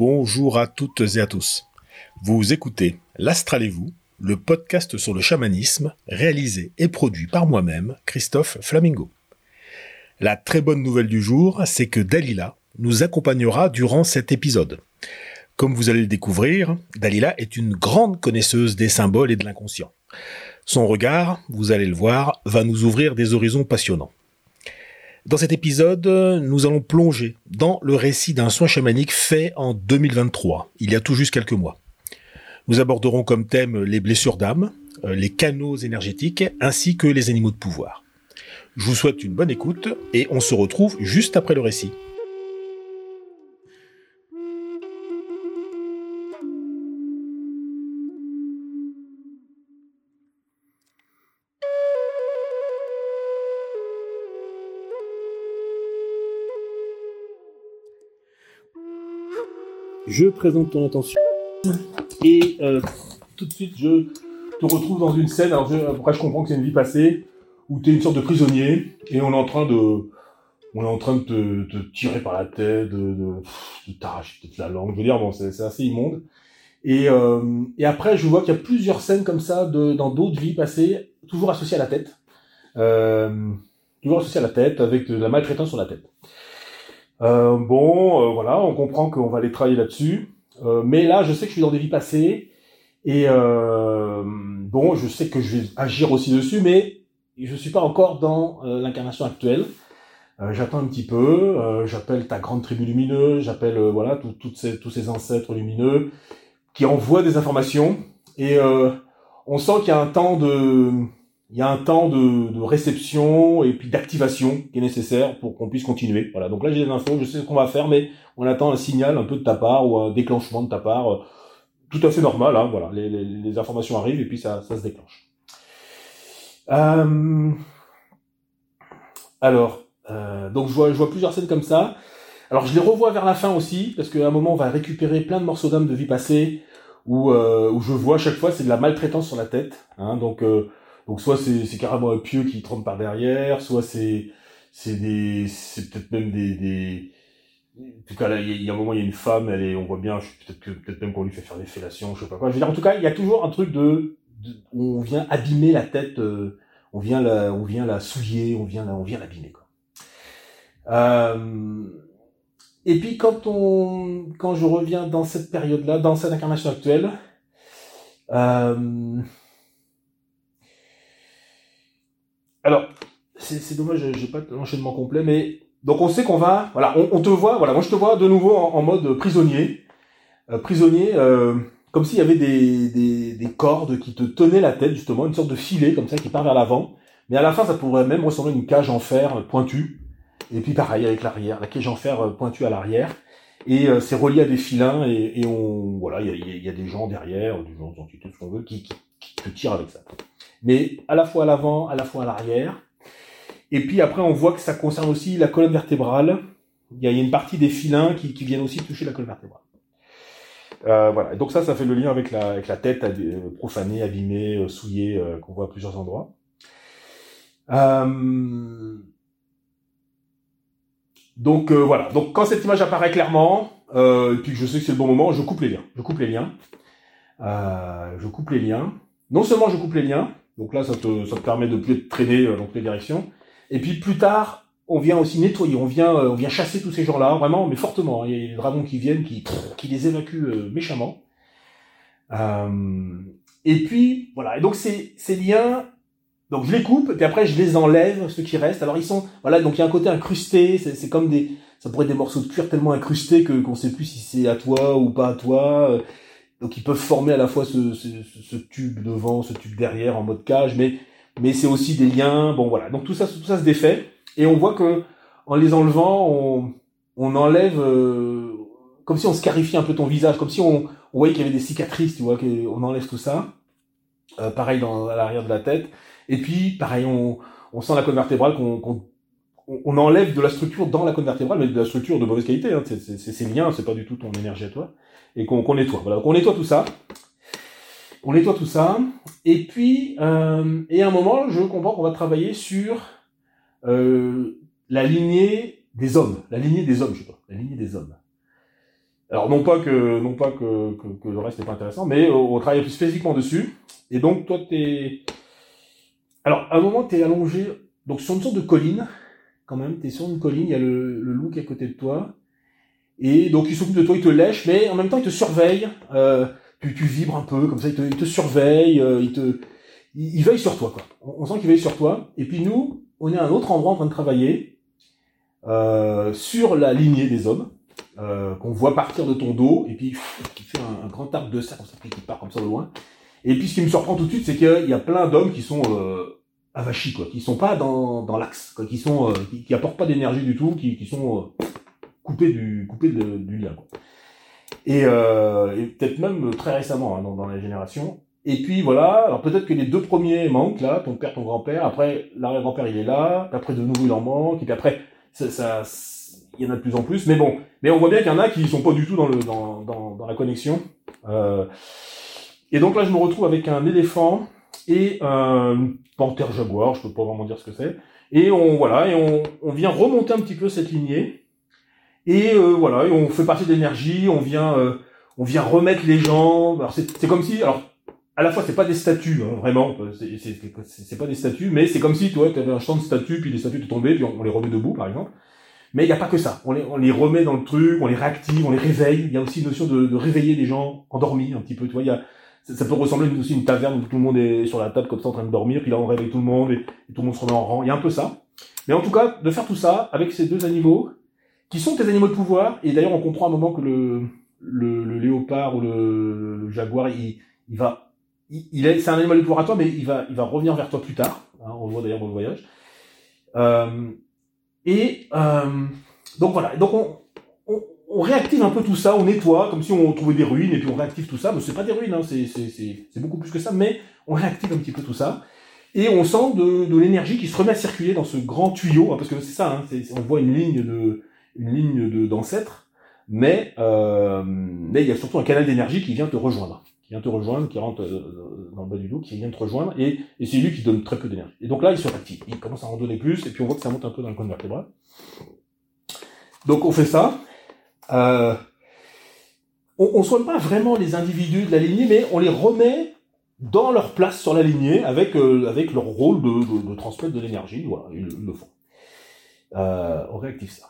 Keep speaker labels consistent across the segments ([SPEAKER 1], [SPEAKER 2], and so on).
[SPEAKER 1] Bonjour à toutes et à tous. Vous écoutez L'Astral et vous, le podcast sur le chamanisme, réalisé et produit par moi-même, Christophe Flamingo. La très bonne nouvelle du jour, c'est que Dalila nous accompagnera durant cet épisode. Comme vous allez le découvrir, Dalila est une grande connaisseuse des symboles et de l'inconscient. Son regard, vous allez le voir, va nous ouvrir des horizons passionnants. Dans cet épisode, nous allons plonger dans le récit d'un soin chamanique fait en 2023, il y a tout juste quelques mois. Nous aborderons comme thème les blessures d'âme, euh, les canaux énergétiques, ainsi que les animaux de pouvoir. Je vous souhaite une bonne écoute et on se retrouve juste après le récit. Je présente ton attention et euh, tout de suite je te retrouve dans une scène. Alors après je comprends que c'est une vie passée où tu es une sorte de prisonnier et on est en train de on est en train de te, tirer par la tête, de, de, t'arracher peut-être la langue. Je veux dire bon c'est assez immonde. Et, euh, et après je vois qu'il y a plusieurs scènes comme ça dans d'autres vies passées, toujours associées à la tête. Euh, toujours associées à la tête avec de la maltraitance sur la tête. Euh, bon, euh, voilà, on comprend qu'on va aller travailler là-dessus. Euh, mais là, je sais que je suis dans des vies passées. Et bon, je sais que je vais agir aussi dessus, mais je suis pas encore dans l'incarnation actuelle. j'attends un petit peu. j'appelle ta grande tribu lumineuse. J'appelle voilà ces, tous ces ancêtres lumineux qui envoient des informations. Et on sent qu'il y a un temps de il y a un temps de, de réception et puis d'activation qui est nécessaire pour qu'on puisse continuer. Voilà. Donc là, j'ai des infos, je sais ce qu'on va faire, mais on attend un signal un peu de ta part ou un déclenchement de ta part, euh, tout à fait normal. Hein, voilà, les, les, les, informations arrivent et puis ça, ça se déclenche. Euh... Alors, euh, donc je vois, je vois plusieurs scènes comme ça. Alors je les revois vers la fin aussi parce qu'à un moment on va récupérer plein de morceaux d'âme de vie passée où, euh, où je vois à chaque fois c'est de la maltraitance sur la tête. Hein, donc euh, donc soit c'est carrément un pieu qui trompe par derrière, soit c'est c'est des c'est peut-être même des en tout cas là il y, a un moment il y a une femme, elle est on voit bien peut-être que peut-être même qu'on lui fait faire des fellations, je sais pas quoi. Je veux dire en tout cas il y a toujours un truc de, on vient abîmer la tête, euh, on vient la on vient la souiller, on vient on vient l'abîmer quoi. Euh, et puis quand on quand je reviens dans cette période là, dans cette incarnation actuelle. Euh, alors, c'est dommage, j'ai pas l'enchaînement complet, mais donc on sait qu'on va, voilà, on, te voit, voilà, moi je te vois de nouveau en, mode prisonnier, euh, prisonnier, euh, comme s'il y avait des, des, des, cordes qui te tenaient la tête justement, une sorte de filet comme ça qui part vers l'avant, mais à la fin ça pourrait même ressembler à une cage en fer pointue, et puis pareil avec l'arrière, la cage en fer euh, pointue à l'arrière, et c'est relié à des filins et, on, voilà, il y a, des gens derrière, des gens, des entités, ce qu'on veut, qui, qui te tirent avec ça mais à la fois à l'avant, à la fois à l'arrière. Et puis après, on voit que ça concerne aussi la colonne vertébrale. Il y a, une partie des filins qui, qui viennent aussi toucher la colonne vertébrale. Euh, voilà. donc ça, ça fait le lien avec la, avec la tête euh, profanée, abîmée, euh, souillée, euh, qu'on voit à plusieurs endroits. Euh... Donc voilà. Donc quand cette image apparaît clairement, et puis que je sais que c'est le bon moment, je coupe les liens. Je coupe les liens. je coupe les liens. Non seulement je coupe les liens, donc là, ça te, ça te permet de plus être traîné euh, dans toutes les directions. Et puis plus tard, on vient aussi nettoyer, on vient, euh, on vient chasser tous ces gens-là, vraiment, mais fortement. Hein. Il y a des dragons qui viennent, qui, qui les évacuent euh, méchamment. et puis voilà. Et donc ces, ces liens, donc je les coupe, et puis après je les enlève, ceux qui restent. Alors ils sont, voilà, donc il y a un côté incrusté. C'est comme des, ça pourrait être des morceaux de cuir tellement incrustés que qu'on sait plus si c'est à toi ou pas à toi. Donc ils peuvent former à la fois ce, ce, ce, tube devant, ce tube derrière en mode cage, mais mais c'est aussi des liens. Bon voilà, donc tout ça tout ça se défait et on voit que en les enlevant, on, on enlève euh, comme si on scarifiait un peu ton visage, comme si on, voyait qu'il y avait des cicatrices, tu vois, qu'on enlève tout ça. Euh, pareil dans à l'arrière de la tête. Et puis pareil, on, on sent la colonne vertébrale qu'on on enlève de la structure dans la colonne vertébrale, mais de la structure de mauvaise qualité. Hein. C'est ces liens, c'est pas du tout ton énergie à toi et qu'on nettoie. Voilà, qu'on nettoie tout ça. On nettoie tout ça. Et puis, euh, et à un moment, je comprends qu'on va travailler sur euh, la lignée des hommes. La lignée des hommes, je sais pas. La lignée des hommes. Alors non pas que non pas que, le reste n'est pas intéressant, mais on, on travaille plus spécifiquement dessus. Et donc toi t'es alors à un moment t'es allongé donc sur une sorte de colline quand même. T'es sur une colline, il y a le, le loup qui est à côté de toi. Et donc il s'occupe de toi, il te lèche, mais en même temps il te surveille. Euh, tu, tu vibres un peu comme ça, il te, il te surveille, euh, il te il, il veille sur toi quoi. On, sent qu'il veille sur toi. Et puis nous, on est à un autre endroit en train de travailler euh, sur la lignée des hommes euh, qu'on voit partir de ton dos et puis qui fait un, grand arc de cercle, qui part comme ça de loin. Et puis ce qui me surprend tout de suite, c'est qu'il y a plein d'hommes qui sont euh, avachis, quoi, qui sont pas dans, dans l'axe, quoi, qui sont euh, qui, qui apportent pas d'énergie du tout, qui, qui sont euh, coupés du coupés de- du lien. Et, euh, et peut-être même très récemment hein, dans, dans la génération. Et puis voilà, alors peut-être que les deux premiers manquent là, ton père, ton grand-père. Après l'arrière-grand-père il est là, après de nouveau il en manque, et puis après ça, ça il y en a de plus en plus. Mais bon, mais on voit bien qu'il y en a qui sont pas du tout dans le dans, dans la connexion. Euh, et donc là je me retrouve avec un éléphant et un panthère jaguar, je peux pas vraiment dire ce que c'est. Et on voilà et on, on vient remonter un petit peu cette lignée. Et euh, voilà, on fait partie de l'énergie, on vient euh, on vient remettre les gens. Alors c'est comme si alors à la fois c'est pas des statues hein, vraiment, c'est pas des statues, mais c'est comme si toi tu avais un champ de statues puis les statues te tombaient puis on, les remet debout par exemple. Mais il n'y a pas que ça. On les, on les remet dans le truc, on les réactive, on les réveille. Il y a aussi une notion de, de réveiller les gens endormis un petit peu. Tu vois, y a, ça, ça peut ressembler aussi à une taverne où tout le monde est sur la table comme ça en train de dormir, puis là on réveille tout le monde et, et tout le monde se remet en rang. Il y a un peu ça. Mais en tout cas, de faire tout ça avec ces deux animaux, qui sont tes animaux de pouvoir, et d'ailleurs on comprend à un moment que le, le, le léopard ou le, le jaguar, il, il va, il, est, c'est un animal de pouvoir à toi, mais il va, il va revenir vers toi plus tard. Hein, on le voit d'ailleurs dans le voyage. Euh, et euh, donc voilà. Donc on, on, on réactive un peu tout ça, on nettoie comme si on trouvait des ruines et puis on réactive tout ça. Mais c'est pas des ruines, hein, c'est c'est c'est c'est beaucoup plus que ça. Mais on réactive un petit peu tout ça et on sent de, de l'énergie qui se remet à circuler dans ce grand tuyau, hein, parce que c'est ça. Hein, c'est- on voit une ligne de une ligne de d'ancêtres, mais euh, mais il y a surtout un canal d'énergie qui vient te rejoindre, qui vient te rejoindre, qui rentre euh, dans le bas du dos, qui vient te rejoindre, et, c'est lui qui donne très peu d'énergie. Et donc là, il se réactive, il commence à en donner plus, et puis on voit que ça monte un peu dans le coin de. Donc on fait ça. Euh, on, on soigne pas vraiment les individus de la lignée, mais on les remet dans leur place sur la lignée avec euh, avec leur rôle de, de, de transmettre de l'énergie. Voilà, ils, le- font. Euh, on réactive ça.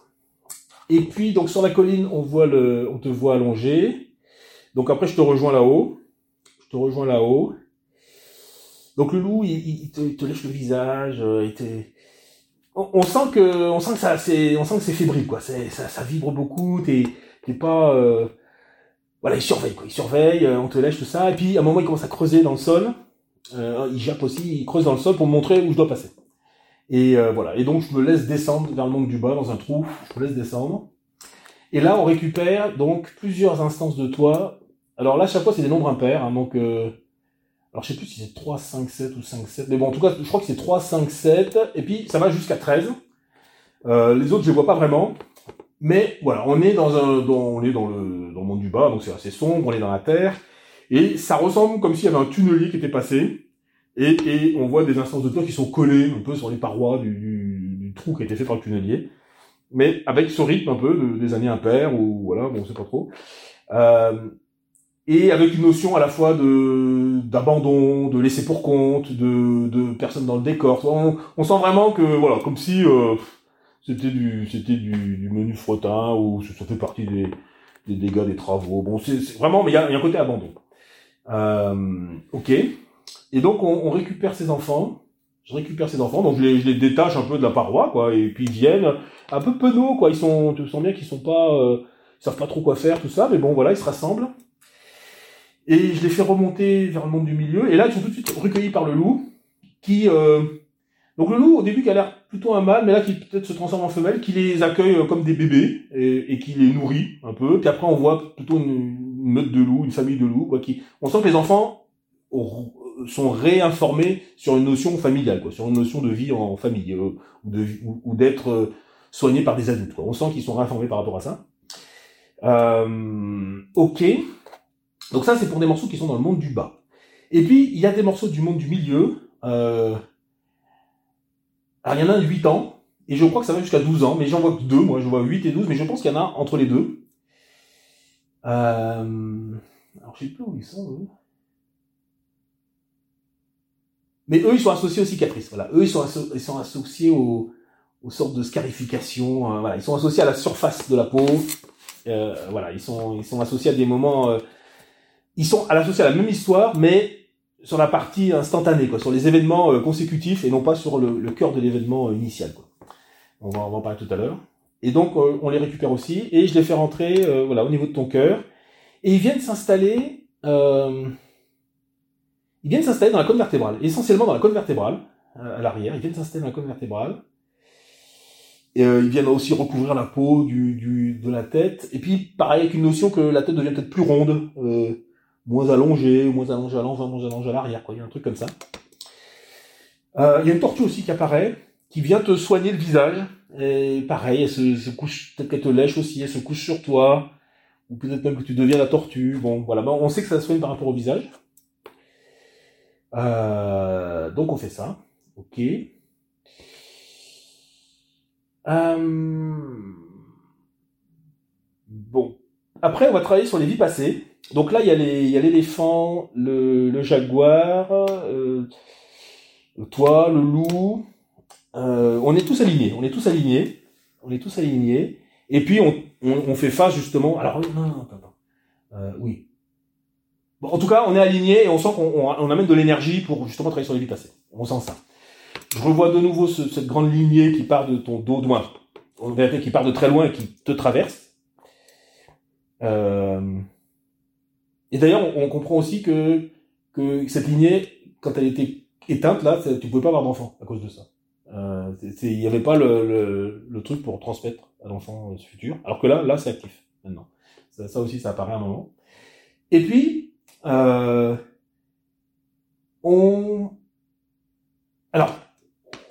[SPEAKER 1] Et puis donc sur la colline, on voit le, on te voit allongé. Donc après, je te rejoins là-haut. Je te rejoins là-haut. Donc le loup, il, te, lèche le visage, euh, on, sent que, on sent que ça, c'est, on sent que c'est fébrile, quoi. Ça, vibre beaucoup. T'es, pas, euh, voilà, il surveille, quoi. Il surveille, euh, on te lèche tout ça. Et puis à un moment, il commence à creuser dans le sol. Il jappe aussi, il creuse dans le sol pour me montrer où je dois passer. Et euh, voilà. Et donc je me laisse descendre vers le monde du bas dans un trou. Je me laisse descendre. Et là, on récupère donc plusieurs instances de toi. Alors là, chaque fois, c'est des nombres impairs. Hein, donc, euh, alors je sais plus si c'est 3, 5, 7 ou 5, 7. Mais bon, en tout cas, je crois que c'est 3, 5, 7. Et puis, ça va jusqu'à 13. Euh, les autres, je les vois pas vraiment. Mais voilà, on est dans un, on est dans le, dans le monde du bas, donc c'est assez sombre, on est dans la terre. Et ça ressemble comme s'il y avait un tunnelier qui était passé. Et, et on voit des instances de toi qui sont collées un peu sur les parois du, du, du trou qui a été fait par le tunnelier. Mais avec ce rythme un peu de- des années impaires, ou voilà, bon, on sait pas trop. Euh, et avec une notion à la fois de d'abandon, de laisser pour compte, de, de personnes dans le décor. On, on sent vraiment que voilà, comme si euh, c'était du c'était du, du menu fretin ou ça fait partie des, des dégâts des travaux. Bon, c'est vraiment, mais il y a, y a un côté abandon. Euh, ok. Et donc on, on récupère ces enfants. Je récupère ces enfants, donc je les, je les détache un peu de la paroi, quoi, et puis ils viennent un peu penauds, quoi. Ils sont, tu sens bien qu'ils sont pas, euh, ils savent pas trop quoi faire, tout ça, mais bon, voilà, ils se rassemblent. Et je les fais remonter vers le monde du milieu, et là ils sont tout de suite recueillis par le loup, qui, euh, donc le loup au début qui a l'air plutôt un mâle, mais là qui peut-être se transforme en femelle, qui les accueille euh, comme des bébés et, et qui les nourrit un peu. Puis après on voit plutôt une, une meute de loups, une famille de loups, quoi. Qui, on sent que les enfants sont réinformés sur une notion familiale, quoi, sur une notion de vie en famille euh, ou d'être euh, soignés par des adultes. Quoi. On sent qu'ils sont réinformés par rapport à ça. Euh, ok. Donc ça c'est pour des morceaux qui sont dans le monde du bas. Et puis il y a des morceaux du monde du milieu. Euh, alors il y en a un de 8 ans, et je crois que ça va jusqu'à 12 ans, mais j'en vois que deux, moi je vois 8 et 12, mais je pense qu'il y en a entre les deux. Euh, alors, je sais plus où ils sont, eux. Mais eux, ils sont associés aux cicatrices. Voilà. Eux, ils sont, associés aux, sortes de scarifications. Hein, voilà. Ils sont associés à la surface de la peau. Euh, voilà. Ils sont, associés à des moments. Euh, ils sont associés à la même histoire, mais sur la partie instantanée, quoi, sur les événements euh, consécutifs et non pas sur le, cœur de l'événement initial. On va, en parler tout à l'heure. Et donc, on les récupère aussi et je les fais rentrer, voilà, au niveau de ton cœur. Et ils viennent s'installer. Ils viennent s'installer dans la colonne vertébrale, essentiellement dans la colonne vertébrale, euh, à l'arrière. Ils viennent s'installer dans la colonne vertébrale. Et, euh, ils viennent aussi recouvrir la peau du, du, de la tête. Et puis, pareil, avec une notion que la tête devient peut-être plus ronde, euh, moins allongée, moins allongée à l'avant, moins allongée à l'arrière. Quoi. Il y a un truc comme ça. Euh, il y a une tortue aussi qui apparaît, qui vient te soigner le visage. Et pareil, elle se, se couche, peut-être qu'elle te lèche aussi, elle se couche sur toi. Ou peut-être même que tu deviens la tortue. Bon, voilà. on sait que ça soigne par rapport au visage. Euh, donc on fait ça. Ok. Euh, bon. Après, on va travailler sur les vies passées. Donc là, il y a l'éléphant, le, jaguar, euh, toi, le loup. Euh, on est tous alignés. On est tous alignés. On est tous alignés. Et puis on, on, fait face justement. Alors non, non, attends, attends. Euh, oui. Bon, en tout cas, on est aligné et on sent qu'on on, on amène de l'énergie pour justement travailler sur les vies passées. On sent ça. Je revois de nouveau ce, cette grande lignée qui part de ton dos, loin, en vérité qui part de très loin et qui te traverse. Euh... Et d'ailleurs, on, comprend aussi que, que cette lignée, quand elle était éteinte, là, tu pouvais pas avoir d'enfant à cause de ça. Euh, il n'y avait pas le, le, le, truc pour transmettre à l'enfant futur. Alors que là, là, c'est actif maintenant. Ça, ça, aussi, ça apparaît à un moment. Et puis, euh, on, alors,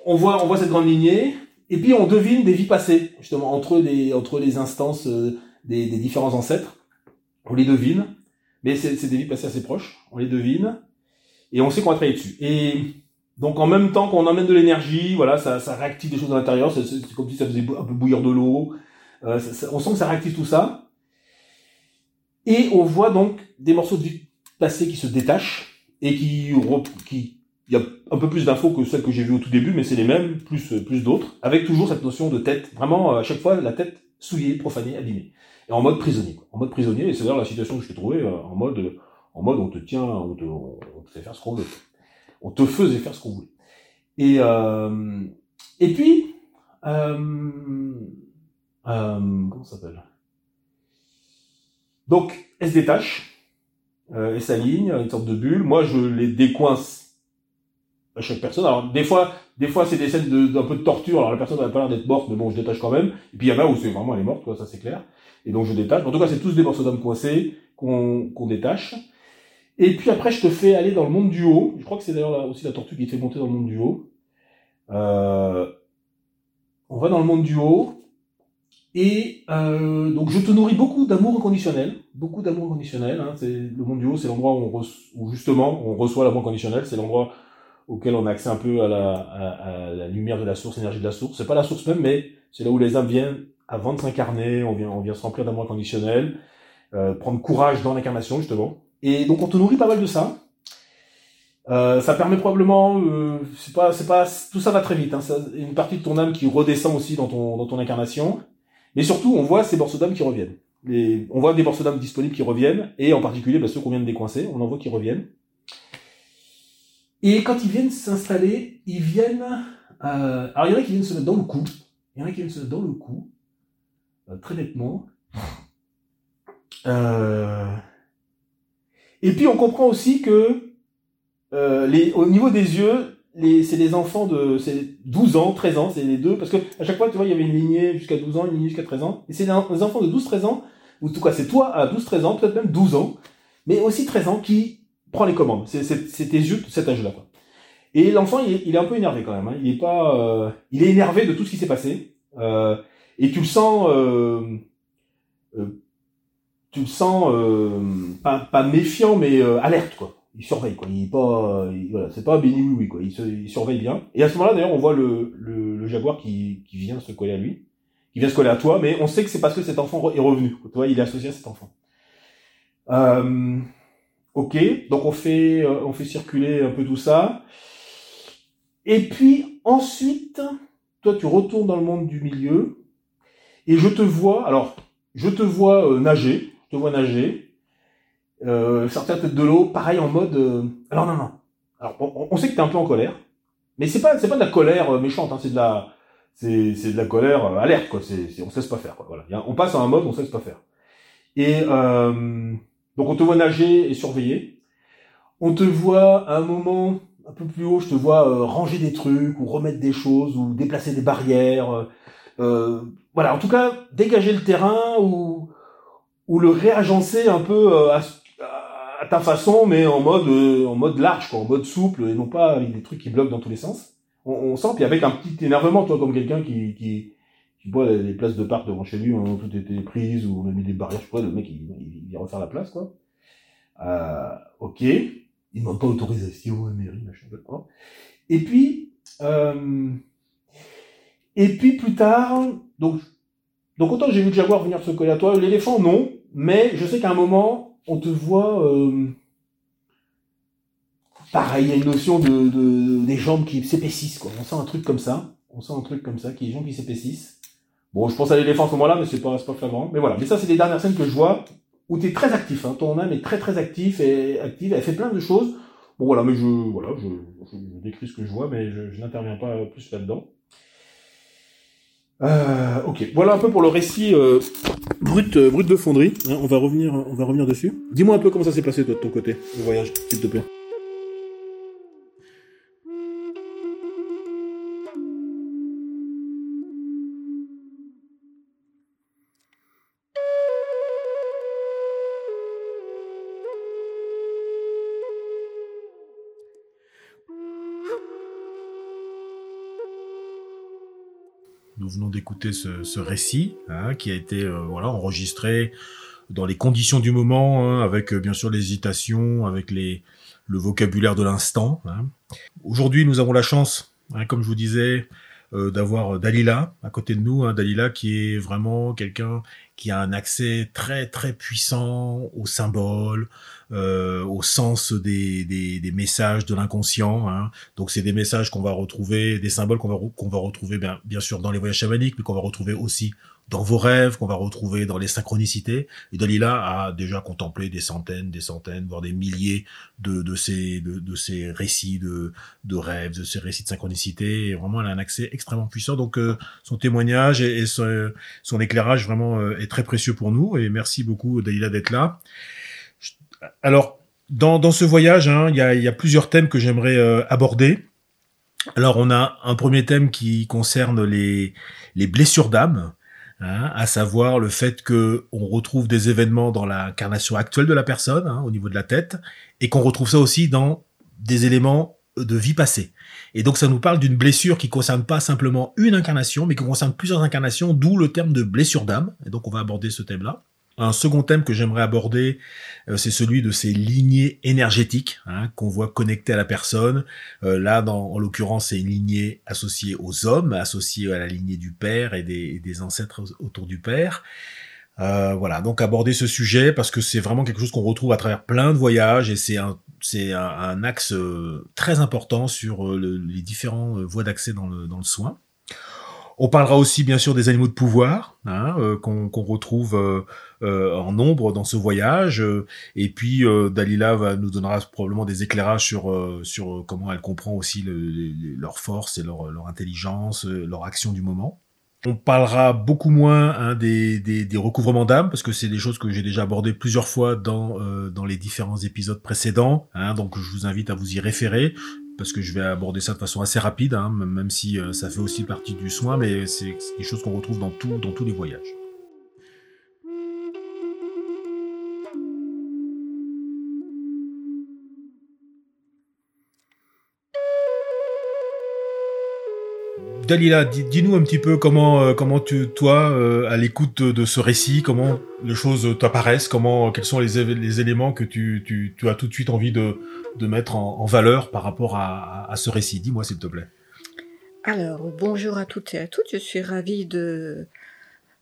[SPEAKER 1] on voit, on voit cette grande lignée, et puis on devine des vies passées, justement entre les, entre les instances euh, des, des différents ancêtres. On les devine, mais c'est des vies passées assez proches. On les devine, et on sait qu'on va travailler dessus. Et donc en même temps qu'on emmène de l'énergie, voilà, ça, ça réactive des choses à l'intérieur. C'est comme si ça faisait un peu bouillir de l'eau. Euh, on sent que ça réactive tout ça. Et on voit donc des morceaux de vie passée qui se détachent et qui, il y a un peu plus d'infos que celles que j'ai vues au tout début, mais c'est les mêmes, plus, plus d'autres, avec toujours cette notion de tête, vraiment à chaque fois la tête souillée, profanée, abîmée. Et en mode prisonnier. En mode prisonnier, et c'est d'ailleurs la situation que je t'ai trouvée, euh, en mode, en mode on te tient, on te, on te fait faire ce qu'on veut. On te faisait faire ce qu'on voulait. Et, euh, et puis, euh, euh, comment ça s'appelle? Donc, elle se détache, euh, elle s'aligne, une sorte de bulle. Moi, je les décoince à chaque personne. Alors, des fois, des fois, c'est des scènes d'un peu de torture. Alors, la personne n'a pas l'air d'être morte, mais bon, je détache quand même. Et puis, il y en a où c'est vraiment, elle est morte, quoi, ça c'est clair. Et donc, je détache. En tout cas, c'est tous des morceaux d'âme coincés qu'on qu'on détache. Et puis après, je te fais aller dans le monde du haut. Je crois que c'est d'ailleurs aussi la tortue qui te fait monter dans le monde du haut. Euh, on va dans le monde du haut. Et euh, donc, je te nourris beaucoup d'amour inconditionnel. Beaucoup d'amour inconditionnel. Hein. C'est, le monde du haut, c'est l'endroit où, où justement on reçoit l'amour inconditionnel. C'est l'endroit auquel on a accès un peu à la, à la lumière de la source, l'énergie de la source. C'est pas la source même, mais c'est là où les âmes viennent avant de s'incarner. On vient, on vient se remplir d'amour inconditionnel. Euh, prendre courage dans l'incarnation, justement. Et donc on te nourrit pas mal de ça. Euh, ça permet probablement, euh, c'est pas, c'est pas, tout ça va très vite. Hein, ça, une partie de ton âme qui redescend aussi dans ton, dans ton incarnation. Mais surtout, on voit ces morceaux d'âme qui reviennent. Les, on voit des morceaux d'âme disponibles qui reviennent, et en particulier bah, ceux qu'on vient de décoincer, on en voit qui reviennent. Et quand ils viennent s'installer, ils viennent. Euh, alors il y en a qui viennent se mettre dans le cou. Il y en a qui viennent se mettre dans le cou, euh, très nettement. Euh, et puis on comprend aussi que euh, les, au niveau des yeux, les, c'est des enfants de c'est 12 ans, 13 ans, c'est les deux, parce que à chaque fois, tu vois, il y avait une lignée jusqu'à 12 ans, une lignée jusqu'à 13 ans, et c'est des enfants de 12-13 ans, ou en tout cas c'est toi à 12-13 ans, peut-être même 12 ans, mais aussi 13 ans qui prend les commandes. C'est, c'est, tes yeux de cet âge-là. Quoi. Et l'enfant, il est, il est un peu énervé quand même. Hein. Il est pas, euh, il est énervé de tout ce qui s'est passé, euh, et tu le sens. Euh, euh tu le sens euh, pas, pas méfiant mais euh, alerte quoi. Il surveille quoi. Il est pas il, voilà, c'est pas béni oui oui quoi. Il surveille bien. Et à ce moment-là d'ailleurs on voit le, le, le, jaguar qui, qui vient se coller à lui, qui vient se coller à toi, mais on sait que c'est parce que cet enfant est revenu. Tu vois, il est associé à cet enfant.
[SPEAKER 2] Euh, ok, donc on fait, euh, on fait circuler un peu tout ça. Et puis ensuite, toi tu retournes dans le monde du milieu et je te vois, alors je te vois euh, nager, je te vois nager, euh, sortir tête de l'eau, pareil en mode. euh, alors non non, alors on, on sait que t'es un peu en colère, mais c'est pas c'est pas de la colère euh, méchante, hein, c'est de la c'est c'est de la colère euh, alerte quoi. C'est c'est- on sait pas faire quoi. Voilà, on passe à un mode on sait pas faire. Et euh, donc on te voit nager et surveiller. On te voit à un moment un peu plus haut, je te vois ranger des trucs ou remettre des choses ou déplacer des barrières. voilà, en tout cas dégager le terrain ou ou le réagencer un peu à, à ta façon, mais en mode euh, en mode large, quoi, en mode souple et non pas avec des trucs qui bloquent dans tous les sens. On, on sent puis avec un petit énervement, toi comme quelqu'un qui qui qui voit les, places de parc devant chez lui, ont tout été prises ou on a mis des barrières, je sais pas, le mec il, il, il refaire la place quoi. Euh, ok, il demande pas autorisation à mairie, machin, d'accord. Et puis euh, et puis plus tard, donc donc autant j'ai vu le jaguar venir se coller à toi, l'éléphant non, mais je sais qu'à un moment on te voit euh, pareil, il y a une notion de, de des jambes qui s'épaississent quoi. On sent un truc comme ça, on sent un truc comme ça, qui les jambes qui s'épaississent. Bon, je pense à l'éléphant à ce moment-là, mais c'est pas pas flagrant. Mais voilà, mais ça c'est les dernières scènes que je vois où tu es très actif. Hein. Ton âme est très très actif et active. Elle fait plein de choses. Bon voilà, mais je voilà, je, décris ce que je vois, mais je, je n'interviens pas plus là-dedans. Euh, ok, voilà un peu pour le récit euh, brut, euh, brut de fonderie. hein, on va revenir, on va revenir dessus. Dis-moi un peu comment ça s'est passé toi de ton côté, le voyage, s'il te plaît.
[SPEAKER 1] Venons d'écouter ce, ce récit hein, qui a été euh, voilà enregistré dans les conditions du moment, hein, avec euh, bien sûr l'hésitation, avec les, le vocabulaire de l'instant. hein. Aujourd'hui, nous avons la chance, comme je vous disais, euh, d'avoir Dalila à côté de nous. Hein, Dalila qui est vraiment quelqu'un qui a un accès très très puissant au symbole, euh, au sens des, des, messages de l'inconscient. Hein. Donc c'est des messages qu'on va retrouver, des symboles qu'on va, va retrouver bien, bien sûr dans les voyages chamaniques, mais qu'on va retrouver aussi dans vos rêves, qu'on va retrouver dans les synchronicités. Et Dalila a déjà contemplé des centaines, des centaines, voire des milliers de, de, ces, de, de ces récits de, de rêves, de ces récits de synchronicité. Et vraiment, elle a un accès extrêmement puissant. Donc euh, son témoignage et, son, éclairage vraiment euh, est très précieux pour nous. Et merci beaucoup Dalila d'être là. Alors, dans, dans ce voyage, hein, il y, a, y a plusieurs thèmes que j'aimerais euh, aborder. Alors, on a un premier thème qui concerne les, les blessures d'âme, hein, à savoir le fait que on retrouve des événements dans l'incarnation actuelle de la personne, hein, au niveau de la tête, et qu'on retrouve ça aussi dans des éléments de vie passée. Et donc, ça nous parle d'une blessure qui concerne pas simplement une incarnation, mais qui concerne plusieurs incarnations, d'où le terme de blessure d'âme. Et donc, on va aborder ce thème-là. Un second thème que j'aimerais aborder, euh, c'est celui de ces lignées énergétiques hein, qu'on voit connectées à la personne. Euh, là, dans, en l'occurrence, c'est une lignée associée aux hommes, associée à la lignée du père et des, ancêtres autour du père. Euh, voilà, donc aborder ce sujet parce que c'est vraiment quelque chose qu'on retrouve à travers plein de voyages et c'est un, un, axe très important sur le- les différents voies d'accès dans le, dans le soin. On parlera aussi bien sûr des animaux de pouvoir hein, qu'on retrouve en nombre dans ce voyage. euh, et puis euh, Dalila va nous donnera probablement des éclairages sur euh, sur euh, comment elle comprend aussi le, les- les- leur force et leur, leur intelligence, euh, leur action du moment. On parlera beaucoup moins hein, des, des, des recouvrements d'âme parce que c'est des choses que j'ai déjà abordées plusieurs fois dans euh, dans les différents épisodes précédents. hein, donc je vous invite à vous y référer parce que je vais aborder ça de façon assez rapide, hein, même si euh, ça fait aussi partie du soin, mais c'est des choses qu'on retrouve dans tout dans tous les voyages. Dalila, dis- dis-nous un petit peu comment, euh, comment tu, toi, euh, à l'écoute de, ce récit, comment les choses t'apparaissent, comment, quels sont les, éléments que tu, tu, as tout de suite envie de, de mettre en, valeur par rapport à, à- à ce récit. Dis-moi s'il te plaît.
[SPEAKER 3] Alors, bonjour à toutes et à toutes. Je suis ravie de,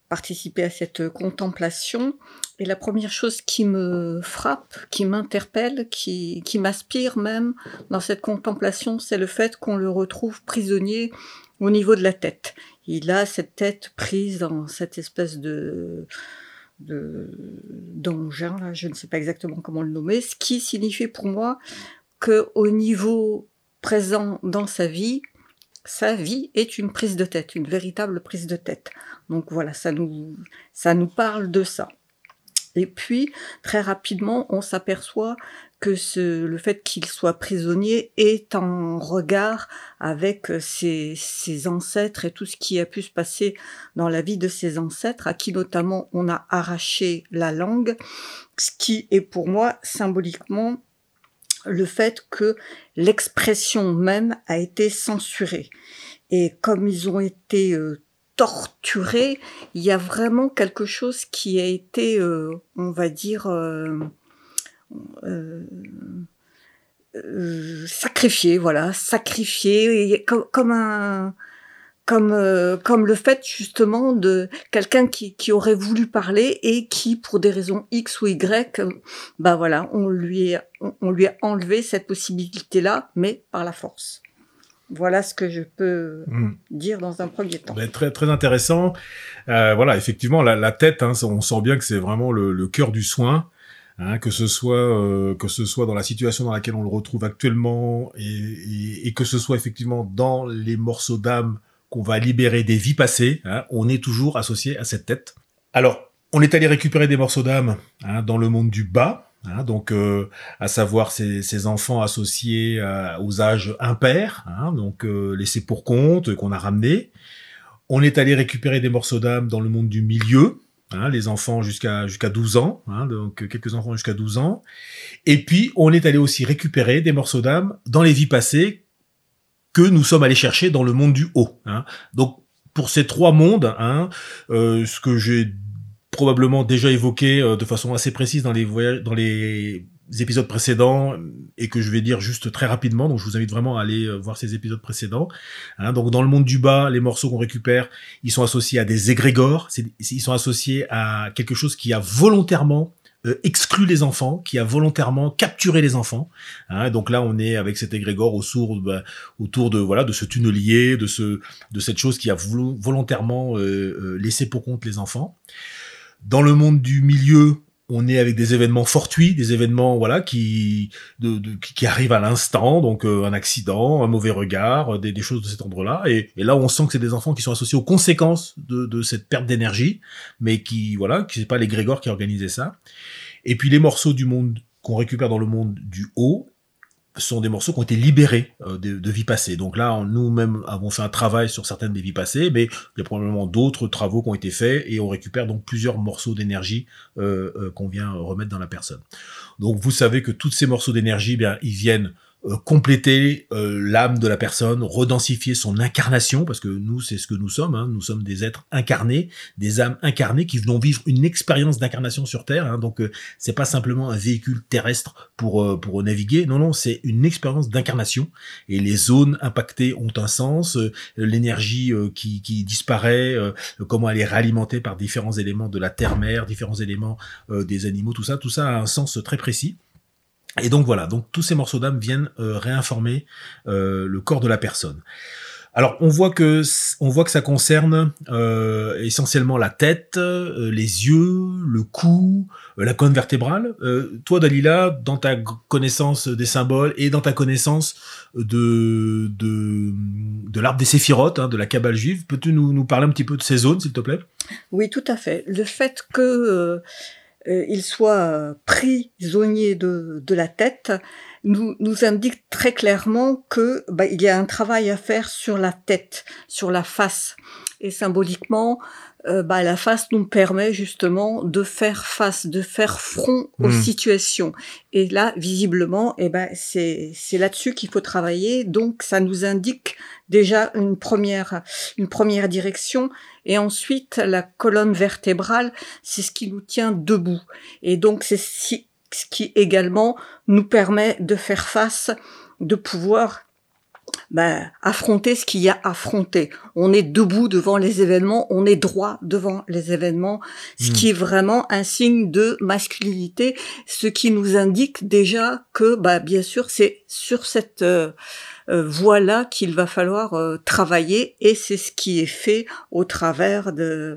[SPEAKER 3] participer à cette contemplation. Et la première chose qui me frappe, qui m'interpelle, qui, qui m'aspire même dans cette contemplation, c'est le fait qu'on le retrouve prisonnier au niveau de la tête. Il a cette tête prise dans cette espèce de d'engin, je ne sais pas exactement comment le nommer, ce qui signifie pour moi que au niveau présent dans sa vie, sa vie est une prise de tête, une véritable prise de tête. Donc voilà, ça nous, ça nous parle de ça. Et puis, très rapidement, on s'aperçoit que ce, le fait qu'il soit prisonnier est en regard avec ses, ses, ancêtres et tout ce qui a pu se passer dans la vie de ses ancêtres, à qui notamment on a arraché la langue, ce qui est pour moi symboliquement le fait que l'expression même a été censurée. Et comme ils ont été euh, torturés, il y a vraiment quelque chose qui a été, euh, on va dire, euh, sacrifié, voilà, sacrifié, comme, comme un comme comme le fait justement de quelqu'un qui, qui aurait voulu parler et qui pour des raisons X ou Y bah voilà on lui on lui a enlevé cette possibilité là mais par la force voilà ce que je peux hmm. dire dans un premier temps.
[SPEAKER 1] Ben, très très intéressant. Euh, voilà, effectivement, la, la tête, hein, on sent bien que c'est vraiment le, le, cœur du soin. Hein, que ce soit euh, que ce soit dans la situation dans laquelle on le retrouve actuellement et, que ce soit effectivement dans les morceaux d'âme qu'on va libérer des vies passées, hein, on est toujours associé à cette tête. Alors, on est allé récupérer des morceaux d'âme hein, dans le monde du bas, donc, euh, à savoir ces, enfants associés aux âges impairs, donc euh, laissés pour compte, qu'on a ramenés. On est allé récupérer des morceaux d'âme dans le monde du milieu, hein, les enfants jusqu'à jusqu'à 12 ans, donc quelques enfants jusqu'à 12 ans. Et puis, on est allé aussi récupérer des morceaux d'âme dans les vies passées que nous sommes allés chercher dans le monde du haut. Donc, pour ces trois mondes, euh, ce que j'ai probablement déjà évoqué euh, de façon assez précise dans les voyages, dans les épisodes précédents et que je vais dire juste très rapidement. Donc je vous invite vraiment à aller euh, voir ces épisodes précédents. Hein, donc dans le monde du bas, les morceaux qu'on récupère, ils sont associés à des égrégores. Ils sont associés à quelque chose qui a volontairement euh, exclu les enfants, qui a volontairement capturé les enfants. Hein, donc là, on est avec cet égrégore autour, bah, autour de voilà de ce tunnelier, de ce de cette chose qui a volontairement laissé pour compte les enfants. Dans le monde du milieu, on est avec des événements fortuits, des événements voilà qui qui arrivent à l'instant, donc euh, un accident, un mauvais regard, euh, des, choses de cet ordre-là. Et, là, on sent que c'est des enfants qui sont associés aux conséquences de, de cette perte d'énergie, mais qui voilà, qui c'est pas les Grégor qui organisaient ça. Et puis les morceaux du monde qu'on récupère dans le monde du haut, sont des morceaux qui ont été libérés euh, de, de, vies passées. Donc là, nous-mêmes avons fait un travail sur certaines des vies passées, mais il y a probablement d'autres travaux qui ont été faits et on récupère donc plusieurs morceaux d'énergie euh, euh, qu'on vient remettre dans la personne. Donc vous savez que tous ces morceaux d'énergie, eh bien, ils viennent compléter euh, l'âme de la personne, redensifier son incarnation, parce que nous, c'est ce que nous sommes, hein. nous sommes des êtres incarnés, des âmes incarnées qui venons vivre une expérience d'incarnation sur Terre, hein. donc euh, c'est pas simplement un véhicule terrestre pour, pour naviguer, non, non, c'est une expérience d'incarnation, et les zones impactées ont un sens, l'énergie qui, qui disparaît, comment elle est réalimentée par différents éléments de la terre-mère, différents éléments des animaux, tout ça, tout ça a un sens très précis. Et donc voilà, donc tous ces morceaux d'âme viennent euh, réinformer euh, le corps de la personne. Alors on voit que on voit que ça concerne euh, essentiellement la tête, les yeux, le cou, la colonne vertébrale. toi Dalila, dans ta connaissance des symboles et dans ta connaissance de de, de l'arbre des séphirotes, hein, de la cabale juive, peux-tu nous, nous parler un petit peu de ces zones, s'il te plaît?
[SPEAKER 3] Oui, tout à fait. Le fait que euh, il soit prisonnier de, de la tête, nous, nous indique très clairement que bah, il y a un travail à faire sur la tête, sur la face. Et symboliquement, euh, bah, la face nous permet justement de faire face, de faire front aux hmm. situations. Et là, visiblement, eh ben, c'est, c'est là-dessus qu'il faut travailler. Donc, ça nous indique déjà une première, une première direction. Et ensuite, la colonne vertébrale, c'est ce qui nous tient debout. Et donc, c'est ce qui également nous permet de faire face, de pouvoir ben, affronter ce qu'il y a à affronter. On est debout devant les événements, on est droit devant les événements, ce
[SPEAKER 1] Hmm.
[SPEAKER 3] qui est vraiment un signe de masculinité, ce qui nous indique déjà que, bah, bien sûr, c'est sur cette euh, euh, voie-là qu'il va falloir euh, travailler, et c'est ce qui est fait au travers de